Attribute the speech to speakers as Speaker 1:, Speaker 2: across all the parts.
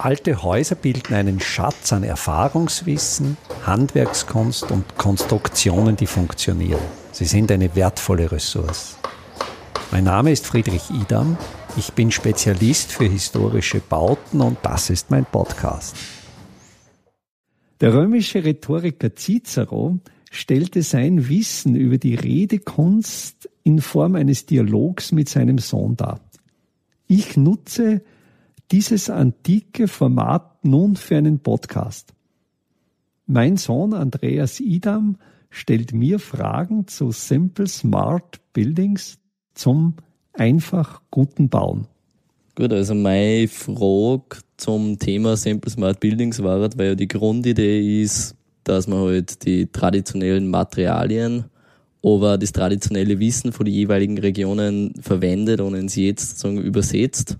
Speaker 1: Alte Häuser bilden einen Schatz an Erfahrungswissen, Handwerkskunst und Konstruktionen, die funktionieren. Sie sind eine wertvolle Ressource. Mein Name ist Friedrich Idam. Ich bin Spezialist für historische Bauten und das ist mein Podcast. Der römische Rhetoriker Cicero stellte sein Wissen über die Redekunst in Form eines Dialogs mit seinem Sohn dar. Ich nutze dieses antike Format nun für einen Podcast. Mein Sohn Andreas Idam stellt mir Fragen zu Simple Smart Buildings zum einfach guten Bauen.
Speaker 2: Gut, also meine Frage zum Thema Simple Smart Buildings war, weil ja die Grundidee ist, dass man halt die traditionellen Materialien, aber das traditionelle Wissen von den jeweiligen Regionen verwendet und es jetzt sozusagen übersetzt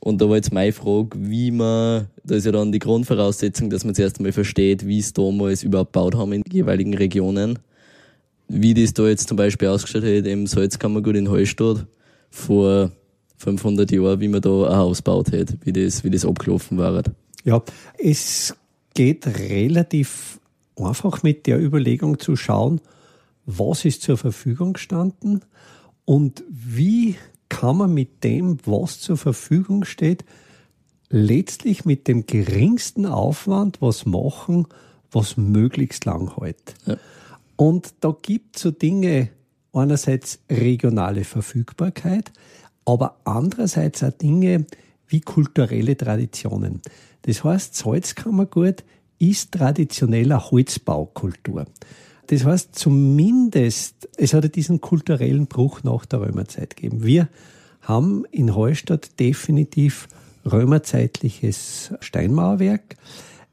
Speaker 2: und da war jetzt meine Frage, wie man, da ist ja dann die Grundvoraussetzung, dass man zuerst einmal versteht, wie es damals überhaupt gebaut haben in den jeweiligen Regionen. Wie das da jetzt zum Beispiel ausgestellt hat im Salzkammergut in Hallstatt vor 500 Jahren, wie man da ein Haus gebaut hat, wie das, wie das abgelaufen war.
Speaker 1: Ja, es geht relativ einfach mit der Überlegung zu schauen, was ist zur Verfügung gestanden und wie kann man mit dem, was zur Verfügung steht, letztlich mit dem geringsten Aufwand was machen, was möglichst lang hält. Ja. Und da gibt es so Dinge, einerseits regionale Verfügbarkeit, aber andererseits auch Dinge wie kulturelle Traditionen. Das heißt, Salzkammergut ist traditioneller Holzbaukultur. Das heißt, zumindest, es hat diesen kulturellen Bruch nach der Römerzeit gegeben. Wir haben in Hallstatt definitiv römerzeitliches Steinmauerwerk.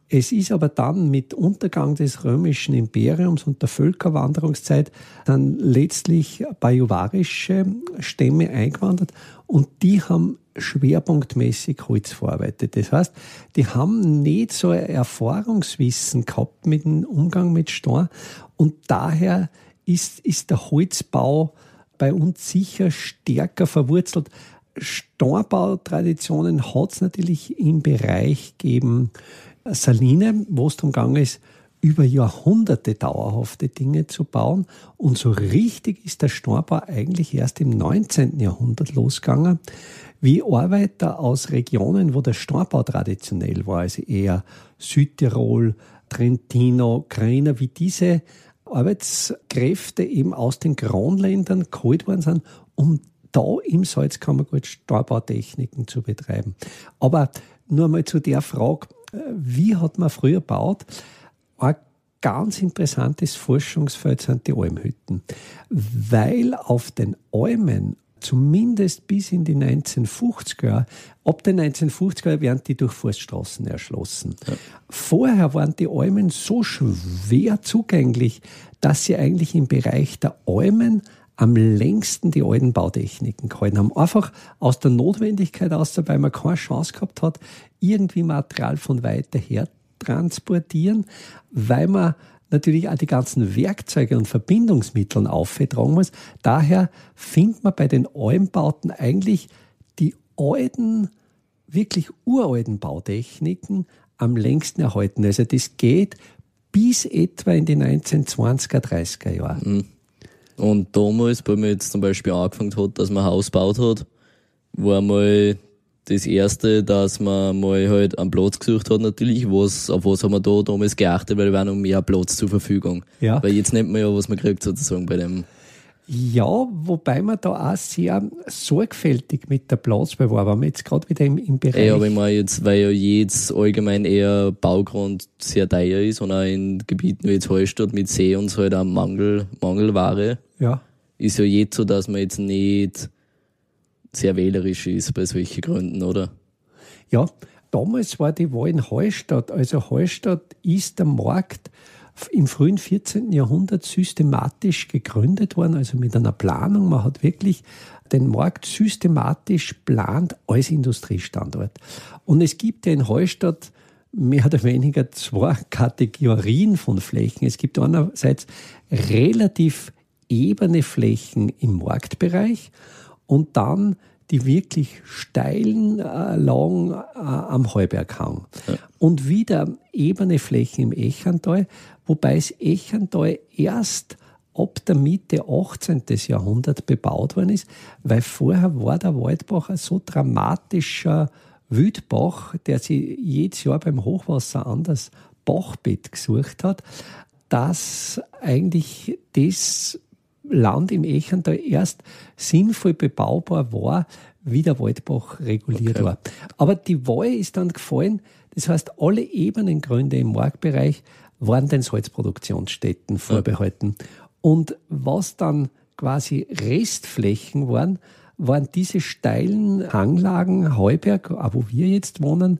Speaker 1: Es ist aber dann mit Untergang des römischen Imperiums und der Völkerwanderungszeit dann letztlich bajuwarische Stämme eingewandert und die haben schwerpunktmäßig Holz verarbeitet. Das heißt, die haben nicht so ein Erfahrungswissen gehabt mit dem Umgang mit Stein und daher ist, ist der Holzbau bei uns sicher stärker verwurzelt. Steinbautraditionen hat es natürlich im Bereich gegeben, Saline, wo es darum gegangen ist, über Jahrhunderte dauerhafte Dinge zu bauen. Und so richtig ist der Steinbau eigentlich erst im 19. Jahrhundert losgegangen, wie Arbeiter aus Regionen, wo der Steinbau traditionell war, also eher Südtirol, Trentino, Krainer, wie diese Arbeitskräfte eben aus den Kronländern geholt worden sind, um da im Salzkammergut Steinbautechniken zu betreiben. Aber nur mal zu der Frage, wie hat man früher gebaut? Ein ganz interessantes Forschungsfeld sind die Almhütten, weil auf den Almen zumindest bis in die 1950er, ab den 1950er werden die durch Forststraßen erschlossen. Ja. Vorher waren die Almen so schwer zugänglich, dass sie eigentlich im Bereich der Almen am längsten die alten Bautechniken gehalten haben. Einfach aus der Notwendigkeit aus, weil man keine Chance gehabt hat, irgendwie Material von weiter her transportieren, weil man natürlich auch die ganzen Werkzeuge und Verbindungsmittel auftragen muss. Daher findet man bei den Almbauten eigentlich die alten, wirklich uralten Bautechniken am längsten erhalten. Also das geht bis etwa in die 1920er, 30er Jahre. Mhm.
Speaker 2: Und damals, bei mir jetzt zum Beispiel angefangen hat, dass man Haus gebaut hat, war mal das erste, dass man mal halt einen Platz gesucht hat natürlich, was, auf was haben wir da damals geachtet, weil da war noch mehr Platz zur Verfügung. Ja. Weil jetzt nimmt man ja, was man kriegt sozusagen bei dem.
Speaker 1: Ja, wobei man da auch sehr sorgfältig mit der Platzbewahrung, weil wir jetzt gerade wieder im, im Bereich...
Speaker 2: Ja, aber ich meine jetzt, weil ja jetzt allgemein eher Baugrund sehr teuer ist und auch in Gebieten wie jetzt Hallstatt mit See und so halt auch Mangel, Mangelware. Ja. Ist ja jetzt so, dass man jetzt nicht sehr wählerisch ist bei solchen Gründen, oder?
Speaker 1: Ja, damals war die Wahl in Hallstatt. Also Hallstatt ist der Markt im frühen 14. Jahrhundert systematisch gegründet worden, also mit einer Planung. Man hat wirklich den Markt systematisch plant als Industriestandort. Und es gibt ja in Hallstatt mehr oder weniger zwei Kategorien von Flächen. Es gibt einerseits relativ ebene Flächen im Marktbereich und dann die wirklich steilen äh, Lagen äh, am Heuberghang. Ja. Und wieder ebene Flächen im Echantal, wobei das Echantal erst ab der Mitte 18. Jahrhundert bebaut worden ist, weil vorher war der Waldbach ein so dramatischer Wildbach, der sich jedes Jahr beim Hochwasser anders Bachbett gesucht hat, dass eigentlich das Land im Echental erst sinnvoll bebaubar war, wie der Waldbach reguliert okay. war. Aber die Wahl ist dann gefallen, das heißt, alle Ebenengründe im Marktbereich waren den Salzproduktionsstätten vorbehalten. Ja. Und was dann quasi Restflächen waren, waren diese steilen Hanglagen, Heuberg, wo wir jetzt wohnen,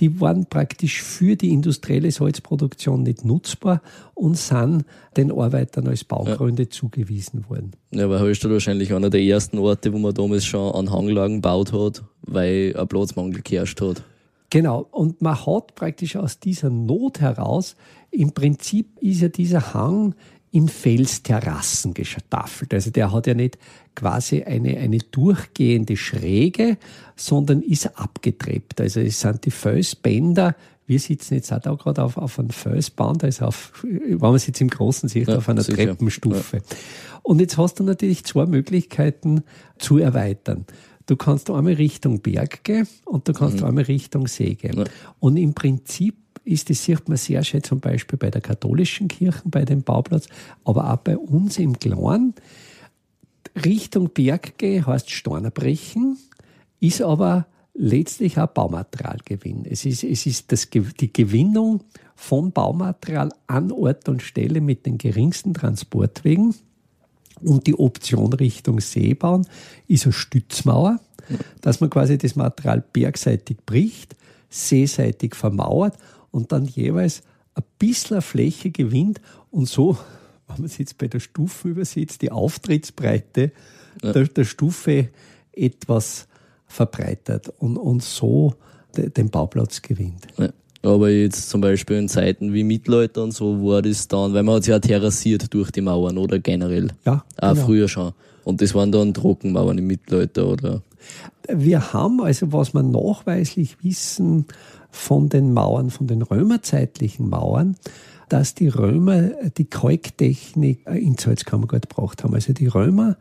Speaker 1: die waren praktisch für die industrielle Salzproduktion nicht nutzbar und sind den Arbeitern als Baugründe ja. zugewiesen worden.
Speaker 2: Ja, weil Hallstatt wahrscheinlich einer der ersten Orte, wo man damals schon an Hanglagen gebaut hat, weil ein Platzmangel geherrscht hat.
Speaker 1: Genau, und man hat praktisch aus dieser Not heraus, im Prinzip ist ja dieser Hang in Felsterrassen gestaffelt. Also der hat ja nicht quasi eine, eine durchgehende Schräge, sondern ist abgetrebt. Also es sind die Felsbänder, wir sitzen jetzt auch da gerade auf, auf einem Felsband, also auf, wenn man jetzt im Großen sieht, ja, auf einer sicher. Treppenstufe. Ja. Und jetzt hast du natürlich zwei Möglichkeiten zu erweitern. Du kannst einmal Richtung Berg gehen und du kannst mhm. einmal Richtung See gehen. Ja. Und im Prinzip ist, das sieht man sehr schön zum Beispiel bei der katholischen Kirche, bei dem Bauplatz, aber auch bei uns im Kleinen. Richtung Berg gehen heißt Steine brechen, ist aber letztlich auch Baumaterialgewinn. Es ist, es ist das, die Gewinnung von Baumaterial an Ort und Stelle mit den geringsten Transportwegen. Und die Option Richtung Seebahn ist eine Stützmauer, dass man quasi das Material bergseitig bricht, seeseitig vermauert und dann jeweils ein bisschen Fläche gewinnt und so, wenn man es jetzt bei der Stufe übersetzt, die Auftrittsbreite ja. der, der, Stufe etwas verbreitert und, und so de, den Bauplatz gewinnt.
Speaker 2: Ja. Aber jetzt zum Beispiel in Zeiten wie Mittelalter und so war das dann, weil man hat sich ja terrassiert durch die Mauern oder generell.
Speaker 1: Ja.
Speaker 2: Auch genau. früher schon. Und das waren dann Trockenmauern im Mittelalter, oder?
Speaker 1: Wir haben also, was wir nachweislich wissen, von den Mauern, von den römerzeitlichen Mauern, dass die Römer die Kalktechnik in Salzkammergut gebracht haben. Also die Römer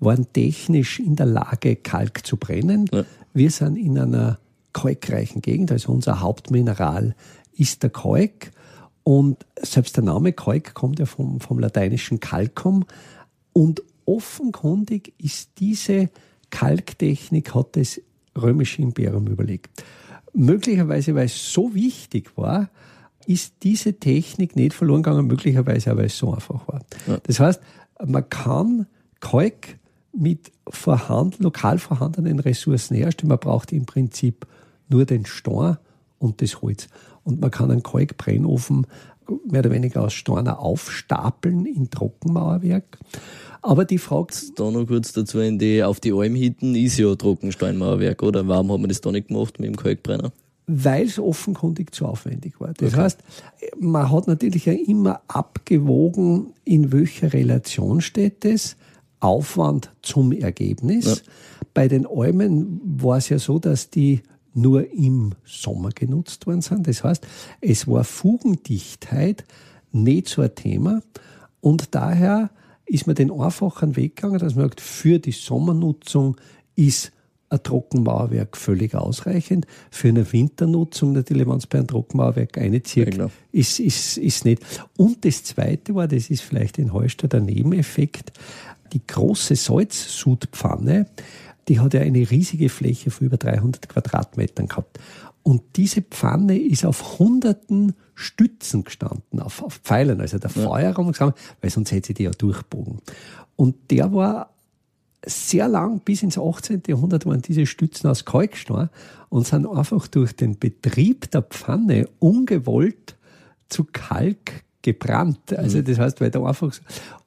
Speaker 1: waren technisch in der Lage, Kalk zu brennen. Ja. Wir sind in einer kalkreichen Gegend, also unser Hauptmineral ist der Kalk. Und selbst der Name Kalk kommt ja vom, vom lateinischen Calcum. Und offenkundig ist diese Kalktechnik, hat das römische Imperium überlegt möglicherweise, weil es so wichtig war, ist diese Technik nicht verloren gegangen, möglicherweise auch, weil es so einfach war. Ja. Das heißt, man kann Kalk mit vorhanden, lokal vorhandenen Ressourcen herstellen. Man braucht im Prinzip nur den Stein und das Holz. Und man kann einen Kalkbrennofen mehr oder weniger aus Steiner aufstapeln in Trockenmauerwerk. Aber die Frage.
Speaker 2: Da noch kurz dazu, in die, auf die Alm hinten ist ja Trockensteinmauerwerk, oder? Warum hat man das da nicht gemacht mit dem Kalkbrenner?
Speaker 1: Weil es offenkundig zu aufwendig war. Das okay. heißt, man hat natürlich ja immer abgewogen, in welcher Relation steht es. Aufwand zum Ergebnis. Ja. Bei den Almen war es ja so, dass die nur im Sommer genutzt worden sind. Das heißt, es war Fugendichtheit nicht so ein Thema und daher ist man den einfachen Weg gegangen, dass man sagt, für die Sommernutzung ist ein Trockenmauerwerk völlig ausreichend. Für eine Winternutzung natürlich, wenn es bei einem Trockenmauerwerk einzieht, ja, ist, ist, ist nicht. Und das Zweite war, das ist vielleicht in Hallstatt der Nebeneffekt, die große Salzsudpfanne, die hat ja eine riesige Fläche von über 300 Quadratmetern gehabt. Und diese Pfanne ist auf hunderten Stützen gestanden, auf, auf Pfeilern, also der ja. Feuerraum, weil sonst hätte sie die ja durchbogen. Und der war sehr lang, bis ins 18. Jahrhundert waren diese Stützen aus Kalkstein und sind einfach durch den Betrieb der Pfanne ungewollt zu Kalk gebrannt. Also mhm. das heißt, weil da einfach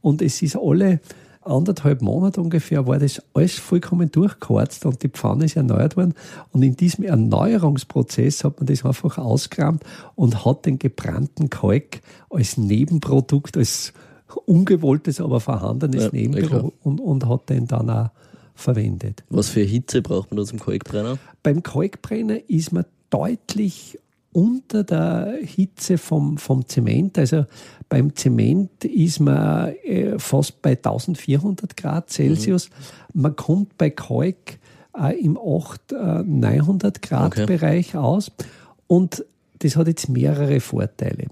Speaker 1: und es ist alle anderthalb Monate ungefähr war das alles vollkommen durchgeharzt und die Pfanne ist erneuert worden. Und in diesem Erneuerungsprozess hat man das einfach ausgerammt und hat den gebrannten Kalk als Nebenprodukt, als ungewolltes, aber vorhandenes ja, Nebenprodukt und, und hat den dann auch verwendet.
Speaker 2: Was für Hitze braucht man da zum Kalkbrenner?
Speaker 1: Beim Kalkbrenner ist man deutlich unter der Hitze vom, vom Zement. Also beim Zement ist man äh, fast bei 1400 Grad Celsius. Mhm. Man kommt bei Kalk äh, im 800, 900 Grad okay. Bereich aus. Und das hat jetzt mehrere Vorteile.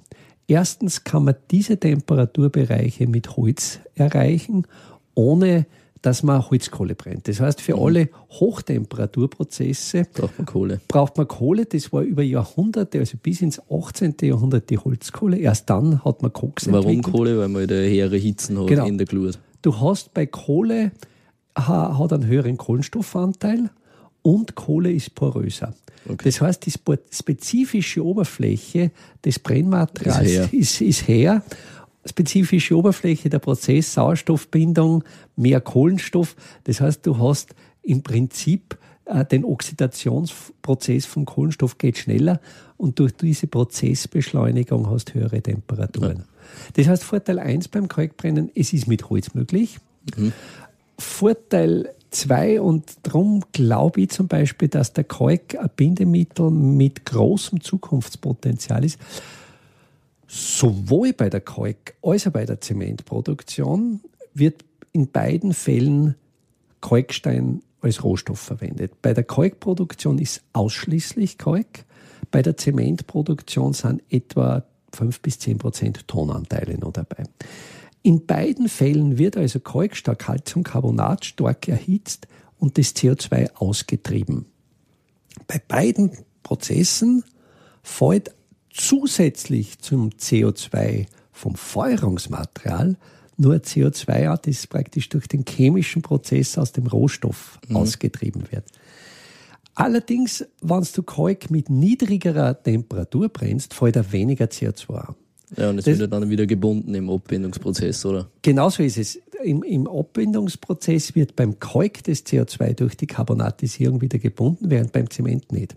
Speaker 1: Erstens kann man diese Temperaturbereiche mit Holz erreichen, ohne dass man Holzkohle brennt. Das heißt, für mhm. alle Hochtemperaturprozesse
Speaker 2: braucht man Kohle.
Speaker 1: Braucht man Kohle. Das war über Jahrhunderte, also bis ins 18. Jahrhundert die Holzkohle. Erst dann hat man Koks
Speaker 2: Warum entwickelt. Kohle? Weil man da höhere Hitzen hat genau. in der Glut.
Speaker 1: Du hast bei Kohle hat einen höheren Kohlenstoffanteil und Kohle ist poröser. Okay. Das heißt, die spezifische Oberfläche des Brennmaterials ist her. Ist, ist her. Spezifische Oberfläche der Prozess, Sauerstoffbindung, mehr Kohlenstoff. Das heißt, du hast im Prinzip äh, den Oxidationsprozess vom Kohlenstoff geht schneller und durch diese Prozessbeschleunigung hast du höhere Temperaturen. Ja. Das heißt, Vorteil 1 beim Kalkbrennen, es ist mit Holz möglich. Mhm. Vorteil zwei und darum glaube ich zum Beispiel, dass der Kalk ein Bindemittel mit großem Zukunftspotenzial ist. Sowohl bei der Kalk als auch bei der Zementproduktion wird in beiden Fällen Kalkstein als Rohstoff verwendet. Bei der Kalkproduktion ist ausschließlich Kalk. Bei der Zementproduktion sind etwa 5 bis 10 Prozent Tonanteile noch dabei. In beiden Fällen wird also Kalkstar Calciumcarbonat stark erhitzt und das CO2 ausgetrieben. Bei beiden Prozessen fällt zusätzlich zum CO2 vom Feuerungsmaterial nur CO2 an, das praktisch durch den chemischen Prozess aus dem Rohstoff mhm. ausgetrieben wird. Allerdings, wenn du Kalk mit niedrigerer Temperatur brennst, fällt er weniger CO2 an.
Speaker 2: Ja, und es wird dann wieder gebunden im Abbindungsprozess, oder?
Speaker 1: Genauso ist es. Im, Im Abbindungsprozess wird beim Kalk das CO2 durch die Carbonatisierung wieder gebunden, während beim Zement nicht.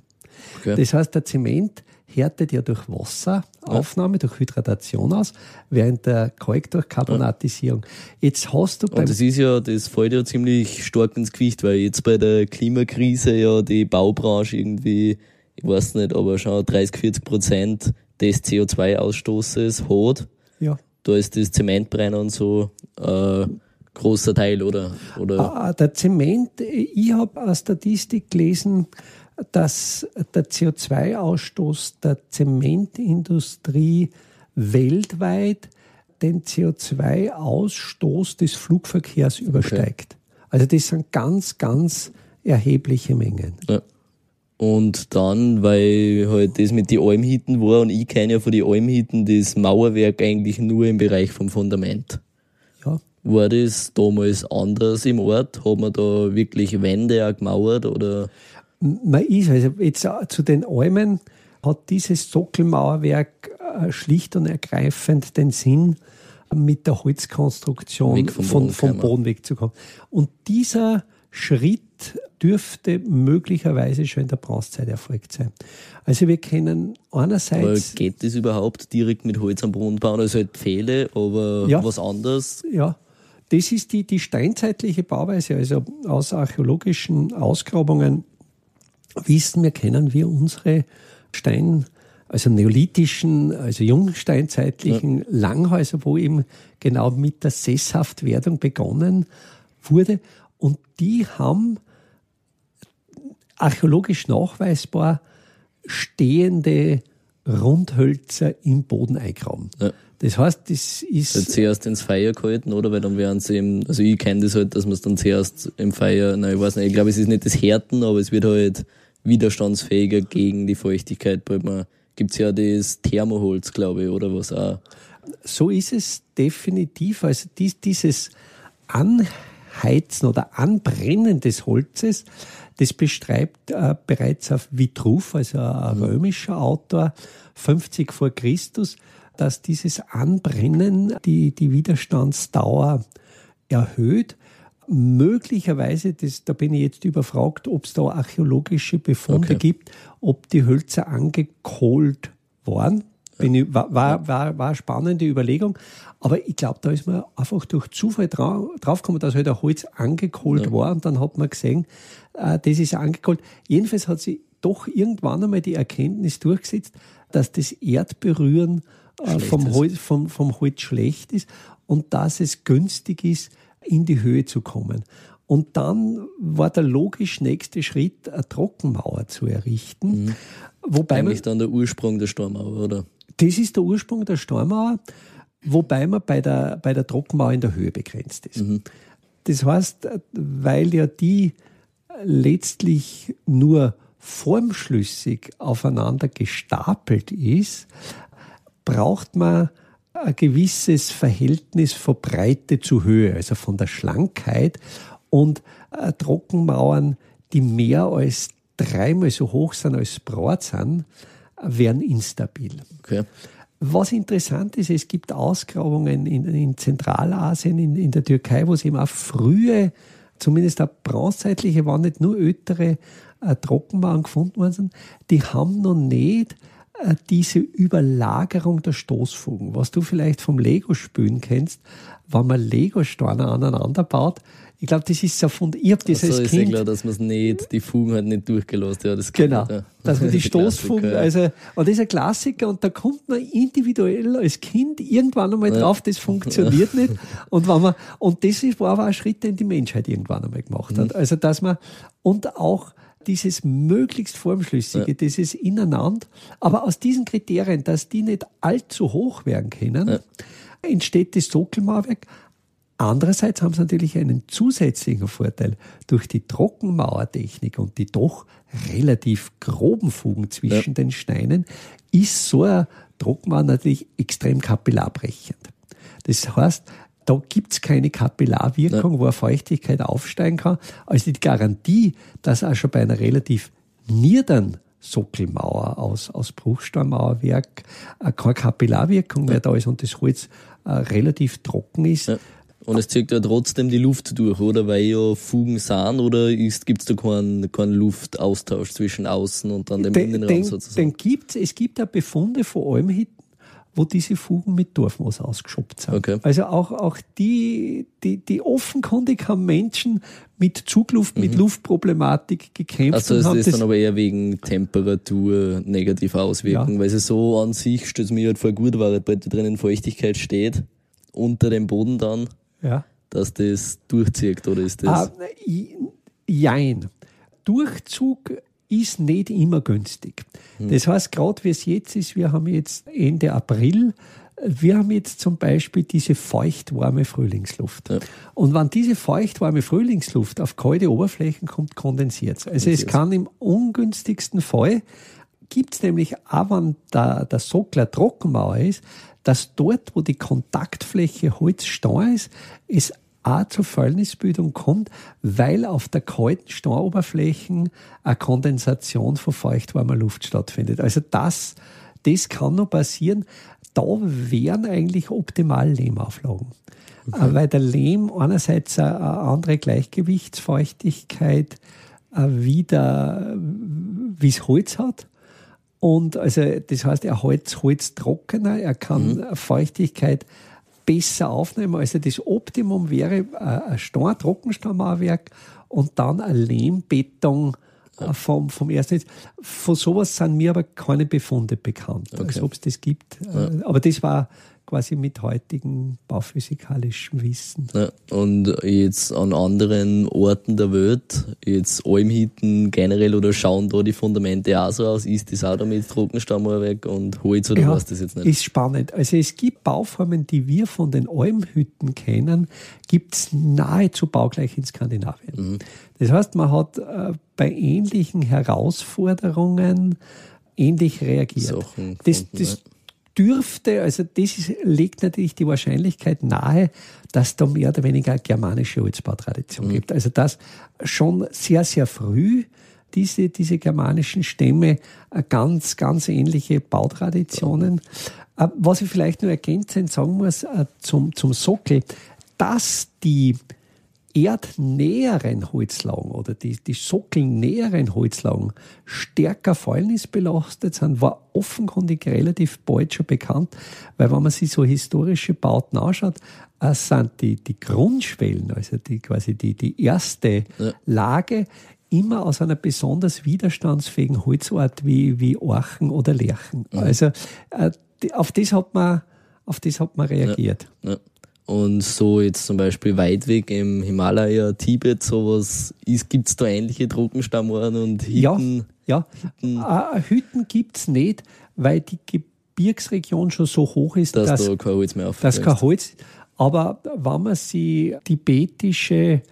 Speaker 1: Okay. Das heißt, der Zement härtet ja durch Wasseraufnahme, ja. durch Hydratation aus, während der Kalk durch Carbonatisierung. Jetzt hast du
Speaker 2: Und das ist ja, das fällt ja ziemlich stark ins Gewicht, weil jetzt bei der Klimakrise ja die Baubranche irgendwie, ich weiß nicht, aber schon 30, 40 Prozent des CO2-Ausstoßes hat. Ja. Da ist das Zementbrenner und so äh, großer Teil, oder? oder?
Speaker 1: Ah, der Zement, ich habe eine Statistik gelesen, dass der CO2-Ausstoß der Zementindustrie weltweit den CO2-Ausstoß des Flugverkehrs übersteigt. Okay. Also das sind ganz, ganz erhebliche Mengen. Ja.
Speaker 2: Und dann, weil halt das mit den Almhitten war und ich kenne ja von den Almhitten das Mauerwerk eigentlich nur im Bereich vom Fundament. Ja. War das damals anders im Ort? Hat man da wirklich Wände auch gemauert oder?
Speaker 1: Man ist, also jetzt zu den Almen hat dieses Sockelmauerwerk äh, schlicht und ergreifend den Sinn, mit der Holzkonstruktion vom, von, vom Boden wegzukommen. Und dieser Schritt dürfte möglicherweise schon in der Bronzezeit erfolgt sein. Also wir kennen einerseits...
Speaker 2: Aber geht das überhaupt direkt mit Holz am Brunnen bauen? Also halt Pfähle, aber ja, was anderes?
Speaker 1: Ja, das ist die, die steinzeitliche Bauweise. Also aus archäologischen Ausgrabungen wissen wir, kennen wir unsere Stein, also neolithischen, also jungsteinzeitlichen ja. Langhäuser, wo eben genau mit der Sesshaftwerdung begonnen wurde. Und die haben archäologisch nachweisbar stehende Rundhölzer im Boden eingraben. Ja. Das heißt, das ist.
Speaker 2: Also zuerst ins Feuer gehalten, oder? Weil dann werden sie eben, also ich kenne das halt, dass man es dann zuerst im Feuer, nein, ich weiß nicht, ich glaube, es ist nicht das Härten, aber es wird halt widerstandsfähiger gegen die Feuchtigkeit, weil man, gibt's ja das Thermoholz, glaube ich, oder was auch.
Speaker 1: So ist es definitiv. Also dies, dieses Anheizen oder Anbrennen des Holzes, das beschreibt äh, bereits auf Vitruv, also ein mhm. römischer Autor, 50 vor Christus, dass dieses Anbrennen die, die Widerstandsdauer erhöht. Möglicherweise, das, da bin ich jetzt überfragt, ob es da archäologische Befunde okay. gibt, ob die Hölzer angekohlt waren. Ich, war, war, war, war eine spannende Überlegung. Aber ich glaube, da ist man einfach durch Zufall drauf, draufgekommen, dass halt ein Holz angekohlt ja. war und dann hat man gesehen, äh, das ist angekohlt. Jedenfalls hat sich doch irgendwann einmal die Erkenntnis durchgesetzt, dass das Erdberühren äh, vom, Holz, vom, vom Holz schlecht ist und dass es günstig ist, in die Höhe zu kommen. Und dann war der logisch nächste Schritt, eine Trockenmauer zu errichten.
Speaker 2: Mhm. Wobei Eigentlich man, dann der Ursprung der Stormauer, oder?
Speaker 1: Das ist der Ursprung der Stormauer, wobei man bei der, bei der Trockenmauer in der Höhe begrenzt ist. Mhm. Das heißt, weil ja die letztlich nur formschlüssig aufeinander gestapelt ist, braucht man ein gewisses Verhältnis von Breite zu Höhe, also von der Schlankheit und äh, Trockenmauern, die mehr als dreimal so hoch sind als Brat sind, werden instabil. Okay. Was interessant ist, es gibt Ausgrabungen in, in Zentralasien, in, in, der Türkei, wo es eben auch frühe, zumindest auch bronzezeitliche, waren nicht nur ältere äh, Trockenmauern gefunden worden sind, die haben noch nicht diese Überlagerung der Stoßfugen. Was du vielleicht vom Lego-Spülen kennst, wenn man Lego-Steine aneinander baut, ich glaube, das ist so von, ich habe das
Speaker 2: also
Speaker 1: als
Speaker 2: Kind. ist klar, dass man es nicht, die Fugen halt nicht durchgelassen ja, das
Speaker 1: Genau. Ja. Dass man die Stoßfugen, also, und das ist ein Klassiker und da kommt man individuell als Kind irgendwann einmal drauf, das funktioniert nicht. Und wenn man, und das war aber ein Schritt, den die Menschheit irgendwann einmal gemacht hat. Mhm. Also, dass man, und auch, dieses möglichst formschlüssige, ja. dieses Ineinander, aber aus diesen Kriterien, dass die nicht allzu hoch werden können, ja. entsteht das Sockelmauerwerk. Andererseits haben sie natürlich einen zusätzlichen Vorteil. Durch die Trockenmauertechnik und die doch relativ groben Fugen zwischen ja. den Steinen ist so ein Trockenmauer natürlich extrem kapillarbrechend. Das heißt, da gibt's keine Kapillarwirkung, ja. wo eine Feuchtigkeit aufsteigen kann. Also die Garantie, dass auch schon bei einer relativ niederen Sockelmauer aus, aus Bruchsteinmauerwerk äh, keine Kapillarwirkung mehr da ist und das Holz äh, relativ trocken ist, ja.
Speaker 2: Und es zieht ja trotzdem die Luft durch, oder? Weil ja Fugen sind, oder gibt es da keinen, keinen Luftaustausch zwischen außen und dann dem den, Innenraum
Speaker 1: den,
Speaker 2: sozusagen?
Speaker 1: Den gibt's. Es gibt ja Befunde von Almhitten, wo diese Fugen mit Dorfmoos ausgeschoppt sind. Okay. Also auch, auch die, die, die offenkundig haben Menschen mit Zugluft, mhm. mit Luftproblematik gekämpft.
Speaker 2: Also ist das, das dann aber eher wegen Temperatur negativ auswirken, ja. weil es so an sich stellt mir halt vor gut war, weil da drinnen Feuchtigkeit steht, unter dem Boden dann ja. dass das durchzieht, oder ist das? Ah,
Speaker 1: jein. Durchzug ist nicht immer günstig. Hm. Das heißt, gerade wie es jetzt ist, wir haben jetzt Ende April, wir haben jetzt zum Beispiel diese feuchtwarme Frühlingsluft. Ja. Und wenn diese feuchtwarme Frühlingsluft auf kalte Oberflächen kommt, kondensiert es. Also es kann im ungünstigsten Fall, gibt es nämlich auch, wenn der, der Sockler Trockenmauer ist, dass dort, wo die Kontaktfläche Holzstein ist, es auch zur Fäulnisbildung kommt, weil auf der kalten Steiноberfläche eine Kondensation von feuchtwarmer Luft stattfindet. Also das, das kann noch passieren. Da wären eigentlich optimal Lehmauflagen. Okay. Weil der Lehm einerseits eine andere Gleichgewichtsfeuchtigkeit äh, wieder, wie es Holz hat, und also das heißt, er hält Holz trockener, er kann mhm. Feuchtigkeit besser aufnehmen. Also das Optimum wäre äh, ein Stein, Trockenstammauerwerk und dann ein Lehmbeton äh, vom, vom ersten. Von sowas sind mir aber keine Befunde bekannt, okay. als ob es das gibt. Ja. Äh, aber das war quasi mit heutigem bauphysikalischem Wissen.
Speaker 2: Ja, und jetzt an anderen Orten der Welt, jetzt Almhitten generell oder schauen da die Fundamente auch so aus? Ist das auch da mit Trockenstammauerwerk und Holz oder
Speaker 1: ja,
Speaker 2: was das jetzt nicht?
Speaker 1: Ist spannend. Also es gibt Bauformen, die wir von den Almhütten kennen, gibt es nahezu baugleich in Skandinavien. Mhm. Das heißt, man hat äh, bei ähnlichen Herausforderungen ähnlich reagiert. Das, das, dürfte, also das ist, legt natürlich die Wahrscheinlichkeit nahe, dass da mehr oder weniger eine germanische Holzbautradition mhm. gibt. Also dass schon sehr, sehr früh diese, diese germanischen Stämme äh, ganz, ganz ähnliche Bautraditionen. Äh, was ich vielleicht nur ergänzend sagen muss äh, zum, zum Sockel, dass die erdnäheren Holzlagen oder die, die sockelnäheren Holzlagen stärker fäulnisbelastet sind, war offenkundig relativ bald schon bekannt, weil wenn man sich so historische Bauten anschaut, äh, sind die, die Grundschwellen, also die quasi die, die erste ja. Lage, immer aus einer besonders widerstandsfähigen Holzart wie, wie Orchen oder Lärchen. Mhm. Also äh, auf das hat man, auf das hat man reagiert.
Speaker 2: Ja. Und so jetzt zum Beispiel weit weg im Himalaya, Tibet, sowas, gibt es da ähnliche Trockenstammorte und
Speaker 1: Hütten? Ja, ja. Hütten, äh, Hütten gibt es nicht, weil die Gebirgsregion schon so hoch ist,
Speaker 2: dass, dass da kein Holz mehr
Speaker 1: dass kein Holz. Aber wenn man sich tibetische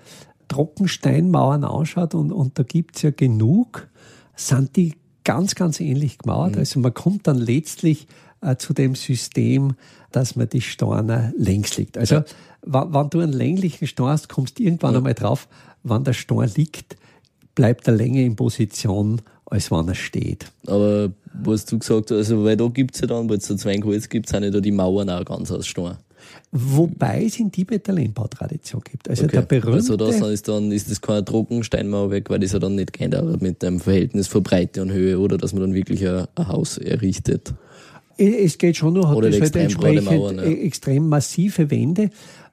Speaker 1: Trockensteinmauern anschaut, und, und da gibt es ja genug, sind die ganz, ganz ähnlich gemauert. Mhm. Also man kommt dann letztlich äh, zu dem System, dass man die Steine längs liegt. Also ja. wenn, du einen länglichen Stein hast, kommst du irgendwann ja. einmal drauf, wann der Stein liegt, bleibt er länger in Position, als wenn er steht.
Speaker 2: Aber was du gesagt hast, also weil da gibt es ja dann, weil es da zwei Holz gibt, sind ja da die Mauern auch ganz aus Stein.
Speaker 1: Wobei es in Tibet eine Lehmbautradition gibt. Also okay. der berühmte.
Speaker 2: Also das ist dann ist das keine Trockensteinmauer weg, weil das ja dann nicht geändert mit dem Verhältnis von Breite und Höhe oder dass man dann wirklich ein, ein Haus errichtet.
Speaker 1: Es geht schon nur, hat Oder das halt entsprechend Mauern, ja. extrem massive Wände,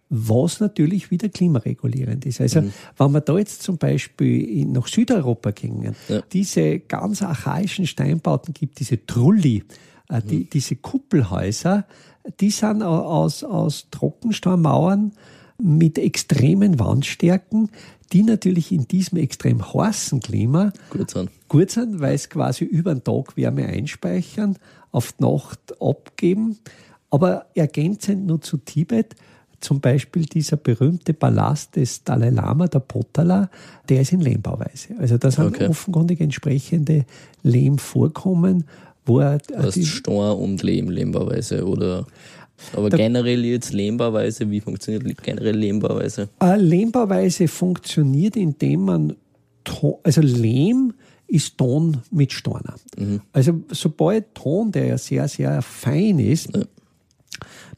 Speaker 1: was natürlich wieder klimaregulierend ist. Also, mhm. wenn wir da jetzt zum Beispiel nach Südeuropa gingen, ja. diese ganz archaischen Steinbauten gibt, diese Trulli, äh, die, mhm. diese Kuppelhäuser, die sind aus, aus Trockensteinmauern mit extremen Wandstärken, die natürlich in diesem extrem heißen Klima
Speaker 2: gut sind,
Speaker 1: gut sind weil es quasi über den Tag Wärme einspeichern, auf die Nacht abgeben. Aber ergänzend nur zu Tibet, zum Beispiel dieser berühmte Palast des Dalai Lama, der Potala, der ist in Lehmbauweise. Also da sind okay. offenkundig entsprechende Lehmvorkommen, wo er...
Speaker 2: Das heißt Stein und Lehm, Lehmbauweise, oder... Aber generell jetzt Lehmbauweise, wie funktioniert generell Lehmbauweise?
Speaker 1: Äh, Lehmbauweise funktioniert, indem man, also Lehm ist Ton mit Steiner. Mhm. Also sobald Ton, der ja sehr, sehr fein ist, ja.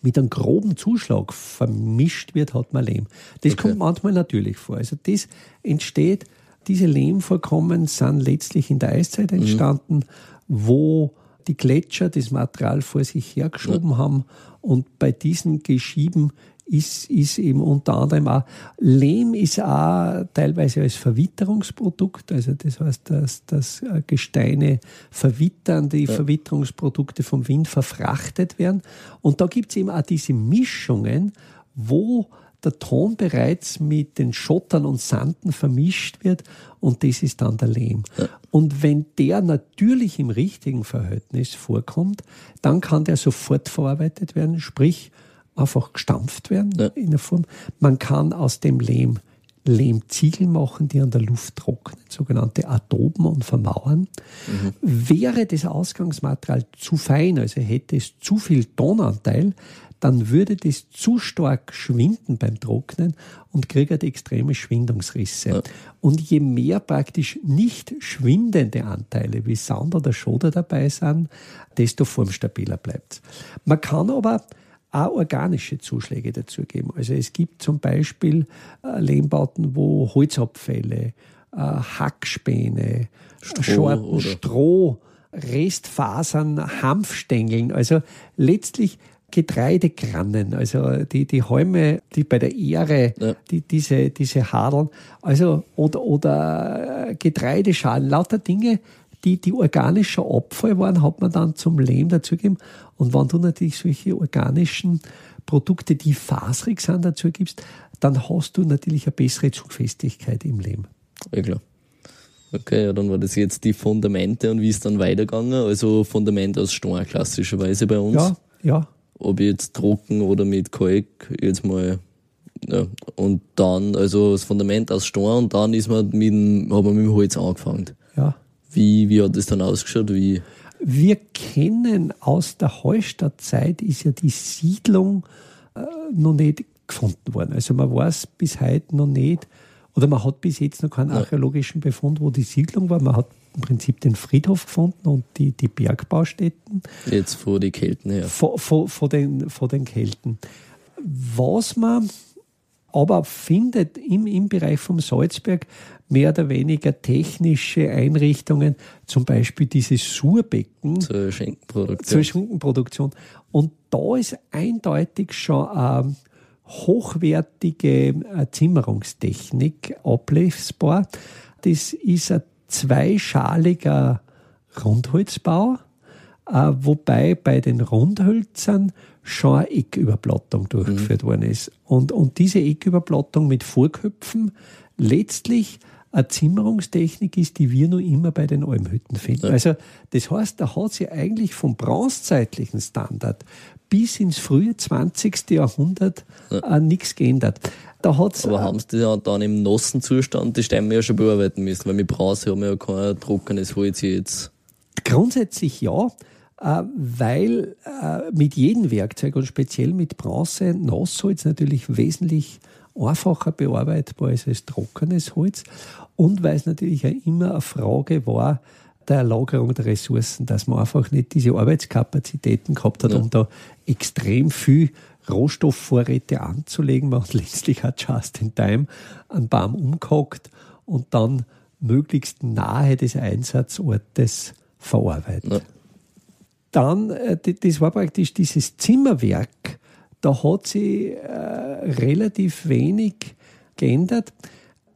Speaker 1: mit einem groben Zuschlag vermischt wird, hat man Lehm. Das okay. kommt manchmal natürlich vor. Also das entsteht, diese Lehmvorkommen sind letztlich in der Eiszeit mhm. entstanden, mhm. wo die Gletscher das Material vor sich hergeschoben ja. haben und bei diesen Geschieben ist, ist eben unter anderem auch, Lehm ist auch teilweise als Verwitterungsprodukt, also das heißt, dass, dass Gesteine verwittern, die ja. Verwitterungsprodukte vom Wind verfrachtet werden. Und da gibt es eben auch diese Mischungen, wo der Ton bereits mit den Schottern und Sanden vermischt wird und das ist dann der Lehm. Ja. Und wenn der natürlich im richtigen Verhältnis vorkommt, dann kann der sofort verarbeitet werden, sprich einfach gestampft werden ja. in der Form. Man kann aus dem Lehm Lehmziegel machen, die an der Luft trocknen, sogenannte Adoben und vermauern. Mhm. Wäre das Ausgangsmaterial zu fein, also hätte es zu viel Tonanteil, dann würde das zu stark schwinden beim Trocknen und kriegt extreme Schwindungsrisse. Ja. Und je mehr praktisch nicht schwindende Anteile wie Sand oder Schoder dabei sind, desto formstabiler bleibt Man kann aber auch organische Zuschläge dazugeben. Also es gibt zum Beispiel äh, Lehmbauten, wo Holzabfälle, äh, Hackspäne, Stroh, Schorten, Stroh, Restfasern, Hanfstängeln, also letztlich Getreidegrannen, also die, die Halme, die bei der Ehre, ja. die, diese, diese Hadeln, also oder, oder Getreideschalen, lauter Dinge, die, die organischer Abfall waren, hat man dann zum Lehm dazugegeben. Und wenn du natürlich solche organischen Produkte, die faserig sind, dazu gibst, dann hast du natürlich eine bessere Zugfestigkeit im Lehm.
Speaker 2: Ja, klar. Okay, ja, dann war das jetzt die Fundamente und wie ist dann weitergegangen? Also Fundament aus Stein klassischerweise bei uns.
Speaker 1: Ja, ja
Speaker 2: ob jetzt trocken oder mit Kalk, jetzt mal. Ja. Und dann, also das Fundament aus Stein und dann ist man mit dem, haben wir mit dem Holz angefangen.
Speaker 1: Ja.
Speaker 2: Wie, wie hat das dann ausgeschaut? Wie?
Speaker 1: Wir kennen aus der Hallstattzeit ist ja die Siedlung äh, noch nicht gefunden worden. Also man weiß bis heute noch nicht, oder man hat bis jetzt noch keinen archäologischen Befund, wo die Siedlung war. Man hat im Prinzip den Friedhof gefunden und die, die Bergbaustätten.
Speaker 2: Jetzt vor den Kelten, ja.
Speaker 1: Vor, vor, vor, den, vor den Kelten. Was man aber findet im, im Bereich vom Salzberg mehr oder weniger technische Einrichtungen, zum Beispiel dieses Surbecken
Speaker 2: Zur Schinkenproduktion.
Speaker 1: zur Schinkenproduktion. Und da ist eindeutig schon eine hochwertige äh, Zimmerungstechnik ablesbar. Das ist ein zweischaliger Rundholzbau, äh, wobei bei den Rundhölzern schon eine Ecküberplattung durchgeführt worden ist. Und, und diese Ecküberplattung mit Vorköpfen letztlich eine Zimmerungstechnik ist, die wir nur immer bei den Almhütten finden. Also das heißt, da hat sich eigentlich vom bronzezeitlichen Standard bis ins frühe 20. Jahrhundert äh, nichts geändert. Da hat's,
Speaker 2: Aber haben sie ja dann im nassen Zustand, die Stämme ja schon bearbeiten müssen, weil mit Bronze haben wir ja kein trockenes Holz jetzt.
Speaker 1: Grundsätzlich ja, weil äh, mit jedem Werkzeug und speziell mit Bronze Nassholz natürlich wesentlich einfacher bearbeitbar ist als trockenes Holz und weil es natürlich auch immer eine Frage war der Lagerung der Ressourcen, dass man einfach nicht diese Arbeitskapazitäten gehabt hat,
Speaker 2: Ja.
Speaker 1: um da extrem viel Rohstoffvorräte anzulegen. Man hat letztlich hat just in time einen Baum umgehackt und dann möglichst nahe des Einsatzortes verarbeitet.
Speaker 2: Ja.
Speaker 1: Dann, äh, das war praktisch dieses Zimmerwerk, da hat sich äh, relativ wenig geändert.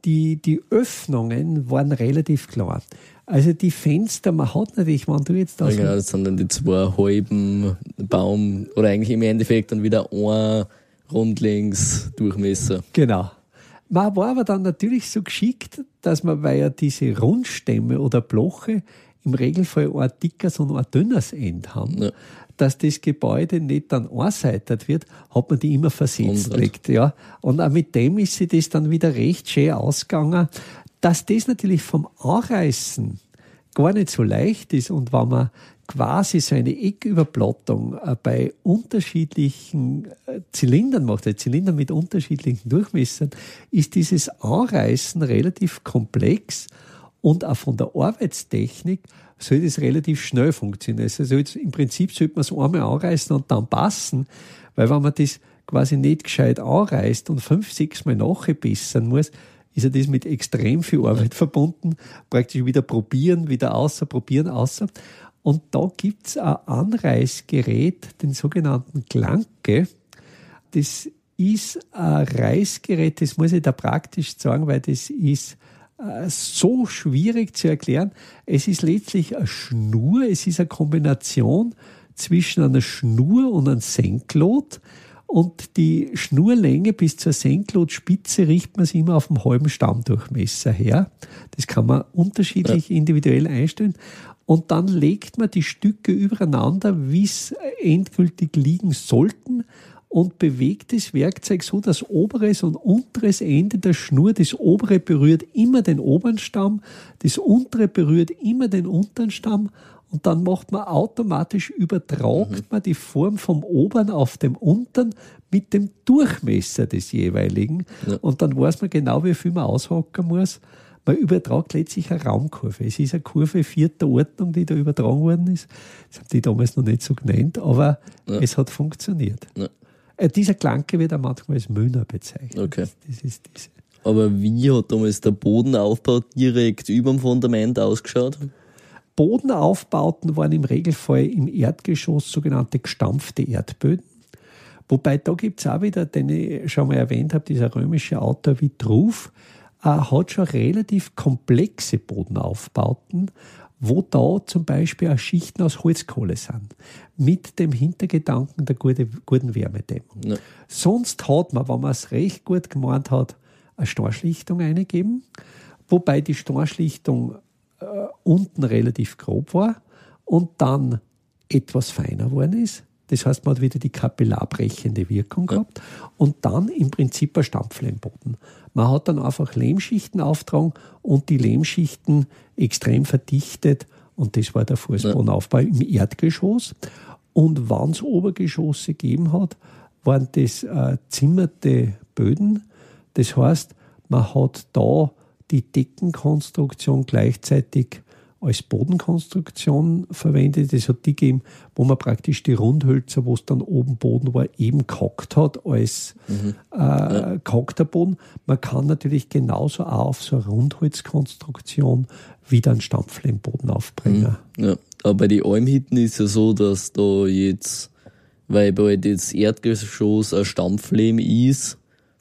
Speaker 1: Die, die Öffnungen waren relativ klar. Also die Fenster, man hat natürlich, wenn du jetzt
Speaker 2: Ja,
Speaker 1: aus
Speaker 2: genau, das sind dann die zwei halben Baum oder eigentlich im Endeffekt dann wieder ein rundlings Durchmesser.
Speaker 1: Genau. Man war aber dann natürlich so geschickt, dass man, weil ja diese Rundstämme oder Bloche im Regelfall ein dickes und ein dünnes End haben,
Speaker 2: Ja.
Speaker 1: dass das Gebäude nicht dann einseitig wird, hat man die immer versetzt gelegt. Ja. Und auch mit dem ist sie das dann wieder recht schön ausgegangen. Dass das natürlich vom Anreißen gar nicht so leicht ist und wenn man quasi so eine Ecküberplattung äh, bei unterschiedlichen äh, Zylindern macht, also Zylinder mit unterschiedlichen Durchmessern, ist dieses Anreißen relativ komplex und auch von der Arbeitstechnik soll das relativ schnell funktionieren. Also soll jetzt, im Prinzip sollte man es einmal anreißen und dann passen, weil wenn man das quasi nicht gescheit anreißt und fünf, sechs Mal nachbessern muss, ist ja das mit extrem viel Arbeit verbunden. Praktisch wieder probieren, wieder außer, probieren, außer. Und da gibt's ein Anreißgerät, den sogenannten Klanke. Das ist ein Reißgerät, das muss ich da praktisch sagen, weil das ist so schwierig zu erklären. Es ist letztlich eine Schnur, es ist eine Kombination zwischen einer Schnur und einem Senklot. Und die Schnurlänge bis zur Senklotspitze richtet man sich immer auf dem halben Stammdurchmesser her. Das kann man unterschiedlich individuell einstellen. Und dann legt man die Stücke übereinander, wie es endgültig liegen sollten und bewegt das Werkzeug so, dass oberes und unteres Ende der Schnur, das obere berührt immer den oberen Stamm, das untere berührt immer den unteren Stamm und dann macht man automatisch, übertragt man die Form vom oberen auf dem unteren mit dem Durchmesser des jeweiligen
Speaker 2: Ja.
Speaker 1: und dann weiß man genau, wie viel man aushacken muss. Man übertragt letztlich eine Raumkurve. Es ist eine Kurve vierter Ordnung, die da übertragen worden ist. Das haben die damals noch nicht so genannt, aber
Speaker 2: Ja.
Speaker 1: es hat funktioniert.
Speaker 2: Ja.
Speaker 1: Äh, dieser Klanke wird auch manchmal als Mühner bezeichnet.
Speaker 2: Okay.
Speaker 1: Das ist diese.
Speaker 2: Aber wie hat damals der Bodenaufbau direkt über dem Fundament ausgeschaut?
Speaker 1: Bodenaufbauten waren im Regelfall im Erdgeschoss sogenannte gestampfte Erdböden. Wobei da gibt's auch wieder, den ich schon mal erwähnt habe, dieser römische Autor Vitruv, äh, hat schon relativ komplexe Bodenaufbauten, wo da zum Beispiel auch Schichten aus Holzkohle sind. Mit dem Hintergedanken der gute, guten Wärmedämmung.
Speaker 2: Ja.
Speaker 1: Sonst hat man, wenn man es recht gut gemeint hat, eine Steinschlichtung eingegeben, wobei die Steinschlichtung äh, unten relativ grob war und dann etwas feiner worden ist. Das heißt, man hat wieder die kapillarbrechende Wirkung gehabt und dann im Prinzip ein Stampflehmboden. Man hat dann einfach Lehmschichten auftragen und die Lehmschichten extrem verdichtet und das war der Fußbodenaufbau im Erdgeschoss. Und wenn es Obergeschosse gegeben hat, waren das äh, zimmerte Böden. Das heißt, man hat da die Deckenkonstruktion gleichzeitig als Bodenkonstruktion verwendet. Es hat die gegeben, wo man praktisch die Rundhölzer, wo es dann oben Boden war, eben gehackt hat als mhm. äh, ja. gehackter Boden. Man kann natürlich genauso auch auf so eine Rundholzkonstruktion wieder einen Stampflehmboden aufbringen.
Speaker 2: Mhm. Ja, aber bei den Almhitten ist ja so, dass da jetzt, weil bei das Erdgeschoss ein Stampflehm ist,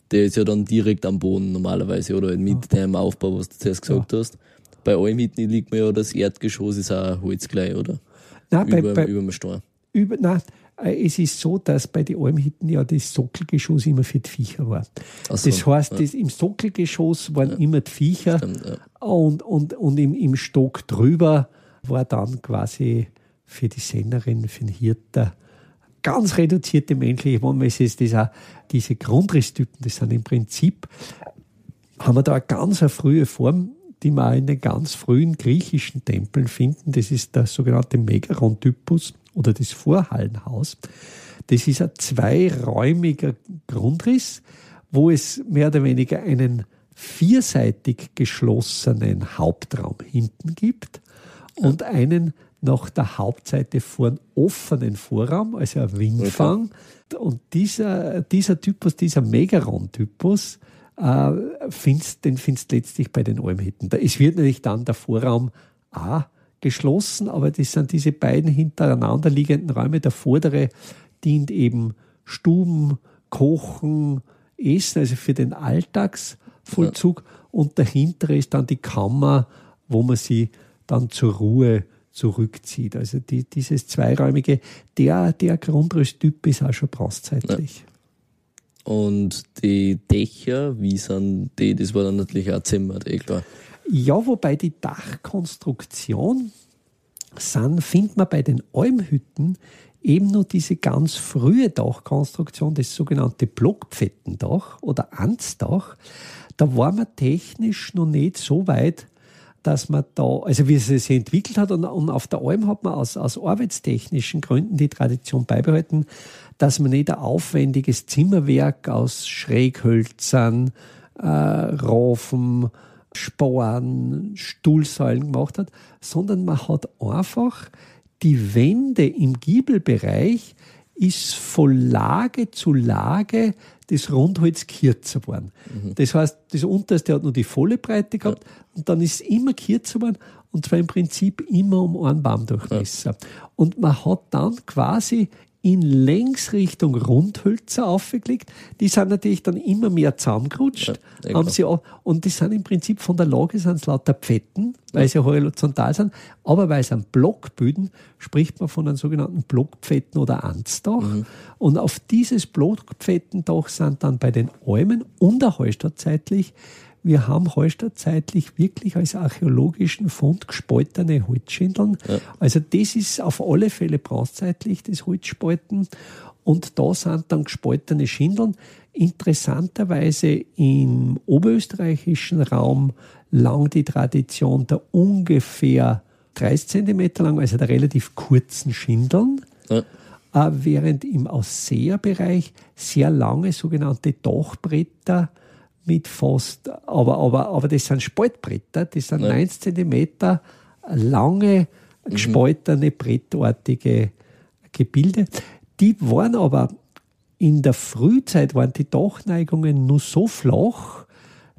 Speaker 2: der ist ja dann direkt am Boden normalerweise oder mit ja. dem Aufbau, was du zuerst gesagt ja. hast. Bei Almhitten liegt mir ja das Erdgeschoss ist auch Holz gleich, oder?
Speaker 1: Nein,
Speaker 2: über,
Speaker 1: bei,
Speaker 2: über dem Stein.
Speaker 1: Über, nein, äh, es ist so, dass bei den Almhitten ja das Sockelgeschoss immer für die Viecher war. So, das heißt, ja. das, im Sockelgeschoss waren ja. immer die Viecher Stimmt, ja. und, und, und im, im Stock drüber war dann quasi für die Sennerin, für den Hirten ganz reduzierte menschliche Manchmal ist es das auch, diese Grundrisstypen, das sind im Prinzip, haben wir da eine ganz eine frühe Form, die auch in den ganz frühen griechischen Tempeln finden. Das ist der sogenannte Megaron-Typus oder das Vorhallenhaus. Das ist ein zweiräumiger Grundriss, wo es mehr oder weniger einen vierseitig geschlossenen Hauptraum hinten gibt und einen nach der Hauptseite vor einem offenen Vorraum, also ein Windfang. Okay. Und dieser, dieser Typus, dieser Megaron-Typus, äh, findest, den findest letztlich bei den Almhütten. Es wird natürlich dann der Vorraum A geschlossen, aber das sind diese beiden hintereinander liegenden Räume. Der vordere dient eben Stuben, Kochen, Essen, also für den Alltagsvollzug. Ja. Und der hintere ist dann die Kammer, wo man sie dann zur Ruhe zurückzieht. Also die, dieses zweiräumige, der, der Grundrisstyp ist auch schon bronzezeitlich.
Speaker 2: Ja. Und die Dächer, wie sind die? Das war dann natürlich auch Zimmer, eh klar.
Speaker 1: Ja, wobei die Dachkonstruktion sind, findet man bei den Almhütten eben nur diese ganz frühe Dachkonstruktion, das sogenannte Blockpfettendach oder Ansdach. Da war man technisch noch nicht so weit, dass man da, also wie es sich entwickelt hat, und, und auf der Alm hat man aus, aus arbeitstechnischen Gründen die Tradition beibehalten, dass man nicht ein aufwendiges Zimmerwerk aus Schräghölzern, äh, Rafen, Sporen, Stuhlsäulen gemacht hat, sondern man hat einfach die Wände im Giebelbereich ist von Lage zu Lage das Rundholz kürzer geworden. Mhm. Das heißt, das unterste hat nur die volle Breite gehabt ja. und dann ist es immer kürzer geworden und zwar im Prinzip immer um einen Baumdurchmesser. Ja. Und man hat dann quasi in Längsrichtung Rundhölzer aufgelegt. Die sind natürlich dann immer mehr zusammengerutscht. Ja, haben sie auch, und die sind im Prinzip von der Lage sind es lauter Pfetten, weil ja. sie horizontal sind. Aber weil sie einen Block bilden, spricht man von einem sogenannten Blockpfetten oder Ansdach. Mhm. Und auf dieses Blockpfettendach sind dann bei den Almen und auch zeitlich wir haben Hallstatt zeitlich wirklich als archäologischen Fund gespaltene Holzschindeln. Ja. Also das ist auf alle Fälle bronzezeitlich, das Holzspalten. Und da sind dann gespaltene Schindeln. Interessanterweise im oberösterreichischen Raum lang die Tradition der ungefähr 30 Zentimeter lang, also der relativ kurzen Schindeln. Ja. Äh, während im Ausseherbereich sehr lange sogenannte Dachbretter mit fast, aber, aber, aber das sind Spaltbretter, das sind ja. 90 Zentimeter lange, mhm. gespaltene, brettartige Gebilde. Die waren aber in der Frühzeit waren die Dachneigungen nur so flach,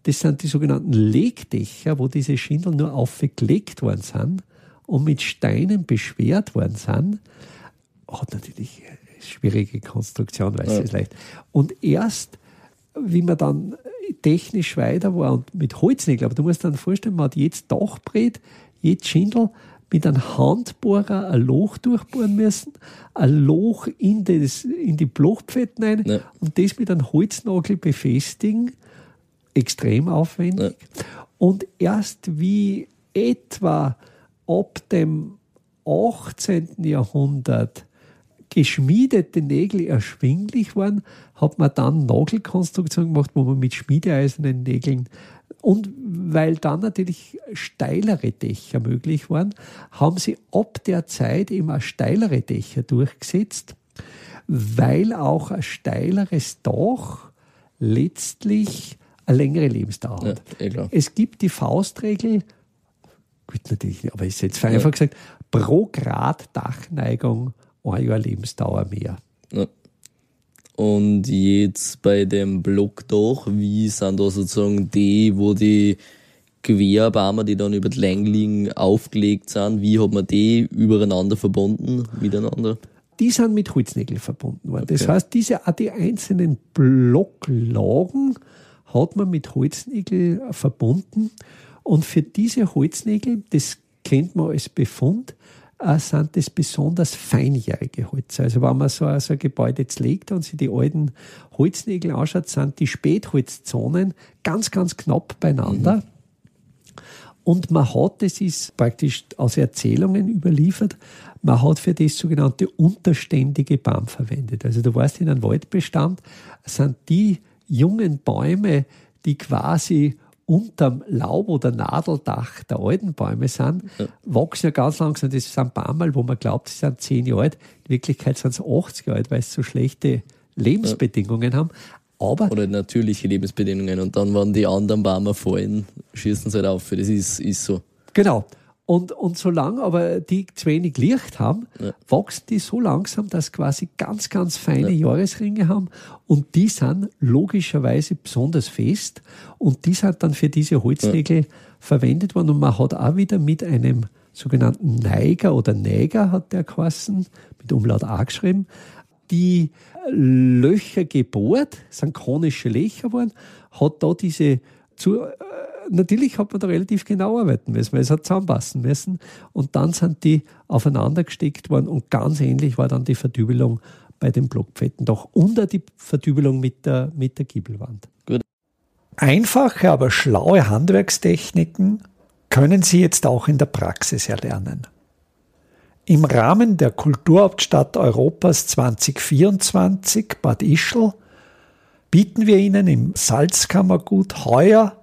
Speaker 1: das sind die sogenannten Legdächer, wo diese Schindel nur aufgelegt worden sind und mit Steinen beschwert worden sind. Hat natürlich eine schwierige Konstruktion, weiß ja. es leicht. Und erst, wie man dann technisch weiter war und mit Holznägeln. Aber du musst dir dann vorstellen, man hat jetzt Dachbrett, jetzt Schindel mit einem Handbohrer ein Loch durchbohren müssen, ein Loch in, das, in die Blochpfetten rein ja. und das mit einem Holznagel befestigen. Extrem aufwendig. Ja. Und erst wie etwa ab dem 18. Jahrhundert geschmiedete Nägel erschwinglich waren, hat man dann Nagelkonstruktion gemacht, wo man mit schmiedeeisernen Nägeln und weil dann natürlich steilere Dächer möglich waren, haben sie ab der Zeit immer steilere Dächer durchgesetzt, weil auch ein steileres Dach letztlich eine längere Lebensdauer hat. Ja, eh es gibt die Faustregel, Gut, natürlich aber ich hätte es einfach gesagt, pro Grad Dachneigung ein Jahr Lebensdauer mehr. Ja.
Speaker 2: Und jetzt bei dem Block doch, wie sind da sozusagen die, wo die Querbarmer, die dann über die Länge liegen, aufgelegt sind, wie hat man die übereinander verbunden, miteinander?
Speaker 1: Die sind mit Holznägeln verbunden worden. Okay. Das heißt, diese die einzelnen Blocklagen hat man mit Holznägeln verbunden. Und für diese Holznägel, das kennt man als Befund, sind das besonders feinjährige Holze. Also wenn man so, so ein Gebäude jetzt legt und sich die alten Holznägel anschaut, sind die Spätholzzonen ganz, ganz knapp beieinander. Mhm. Und man hat, das ist praktisch aus Erzählungen überliefert, man hat für das sogenannte unterständige Baum verwendet. Also du weißt, in einem Waldbestand sind die jungen Bäume, die quasi unterm Laub- oder Nadeldach der alten Bäume sind, ja. wachsen ja ganz langsam. Das sind Bäume, wo man glaubt, sie sind zehn Jahre alt. In Wirklichkeit sind sie 80 Jahre alt, weil sie so schlechte Lebensbedingungen ja. haben. Aber
Speaker 2: Oder natürliche Lebensbedingungen. Und dann, wenn die anderen Bäume fallen, schießen sie halt auf. Das ist, ist so.
Speaker 1: Genau. Und, und solange aber die zu wenig Licht haben, ja. wachsen die so langsam, dass quasi ganz, ganz feine ja. Jahresringe haben. Und die sind logischerweise besonders fest. Und die sind dann für diese Holznägel ja. verwendet worden. Und man hat auch wieder mit einem sogenannten Neiger oder Näger, hat der geheißen, mit Umlaut A geschrieben, die Löcher gebohrt, sind konische Löcher geworden, hat da diese zu, äh, natürlich hat man da relativ genau arbeiten müssen, weil es hat zusammenpassen müssen. Und dann sind die aufeinander gesteckt worden und ganz ähnlich war dann die Verdübelung bei den Blockpfetten. Doch unter die Verdübelung mit der, mit der Giebelwand. Gut. Einfache, aber schlaue Handwerkstechniken können Sie jetzt auch in der Praxis erlernen. Im Rahmen der Kulturhauptstadt Europas 2024 Bad Ischl bieten wir Ihnen im Salzkammergut heuer